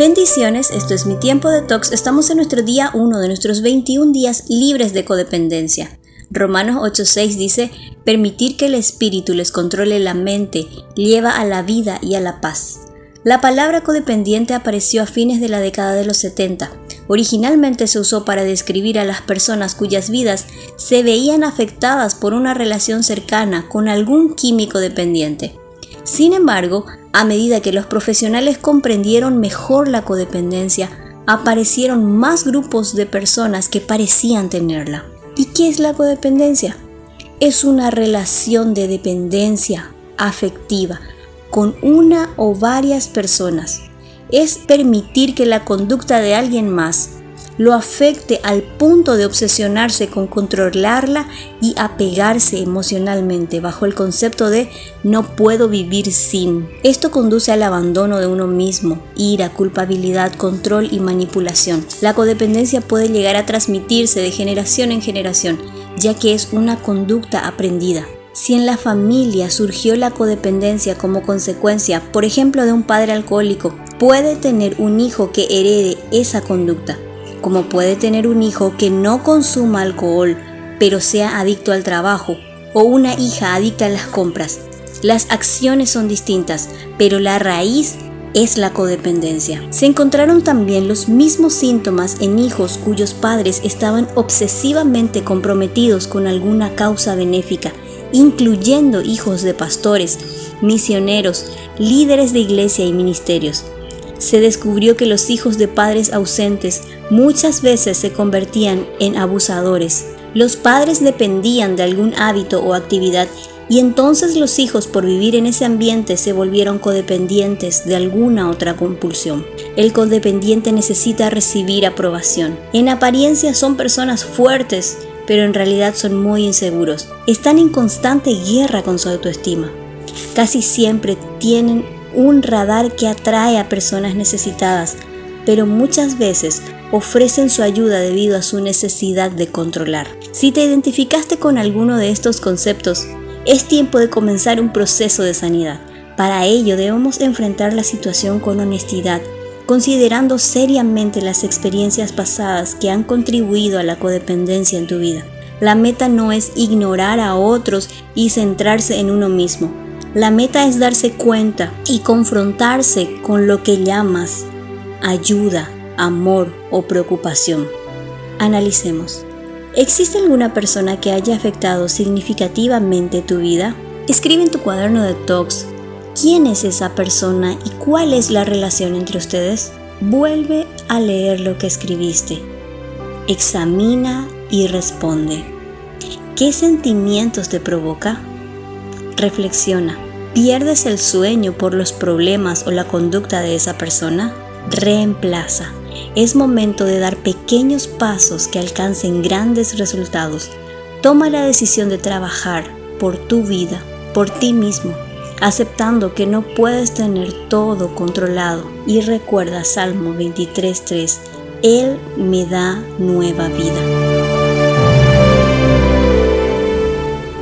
Bendiciones, esto es mi tiempo de tox. Estamos en nuestro día 1 de nuestros 21 días libres de codependencia. Romanos 8:6 dice, permitir que el espíritu les controle la mente lleva a la vida y a la paz. La palabra codependiente apareció a fines de la década de los 70. Originalmente se usó para describir a las personas cuyas vidas se veían afectadas por una relación cercana con algún químico dependiente. Sin embargo, a medida que los profesionales comprendieron mejor la codependencia, aparecieron más grupos de personas que parecían tenerla. ¿Y qué es la codependencia? Es una relación de dependencia afectiva con una o varias personas. Es permitir que la conducta de alguien más lo afecte al punto de obsesionarse con controlarla y apegarse emocionalmente bajo el concepto de no puedo vivir sin. Esto conduce al abandono de uno mismo, ira, culpabilidad, control y manipulación. La codependencia puede llegar a transmitirse de generación en generación, ya que es una conducta aprendida. Si en la familia surgió la codependencia como consecuencia, por ejemplo, de un padre alcohólico, puede tener un hijo que herede esa conducta como puede tener un hijo que no consuma alcohol, pero sea adicto al trabajo, o una hija adicta a las compras. Las acciones son distintas, pero la raíz es la codependencia. Se encontraron también los mismos síntomas en hijos cuyos padres estaban obsesivamente comprometidos con alguna causa benéfica, incluyendo hijos de pastores, misioneros, líderes de iglesia y ministerios se descubrió que los hijos de padres ausentes muchas veces se convertían en abusadores. Los padres dependían de algún hábito o actividad y entonces los hijos por vivir en ese ambiente se volvieron codependientes de alguna otra compulsión. El codependiente necesita recibir aprobación. En apariencia son personas fuertes, pero en realidad son muy inseguros. Están en constante guerra con su autoestima. Casi siempre tienen un radar que atrae a personas necesitadas, pero muchas veces ofrecen su ayuda debido a su necesidad de controlar. Si te identificaste con alguno de estos conceptos, es tiempo de comenzar un proceso de sanidad. Para ello debemos enfrentar la situación con honestidad, considerando seriamente las experiencias pasadas que han contribuido a la codependencia en tu vida. La meta no es ignorar a otros y centrarse en uno mismo, la meta es darse cuenta y confrontarse con lo que llamas ayuda, amor o preocupación. Analicemos. ¿Existe alguna persona que haya afectado significativamente tu vida? Escribe en tu cuaderno de talks quién es esa persona y cuál es la relación entre ustedes. Vuelve a leer lo que escribiste. Examina y responde. ¿Qué sentimientos te provoca? Reflexiona. ¿Pierdes el sueño por los problemas o la conducta de esa persona? Reemplaza. Es momento de dar pequeños pasos que alcancen grandes resultados. Toma la decisión de trabajar por tu vida, por ti mismo, aceptando que no puedes tener todo controlado. Y recuerda Salmo 23.3, Él me da nueva vida.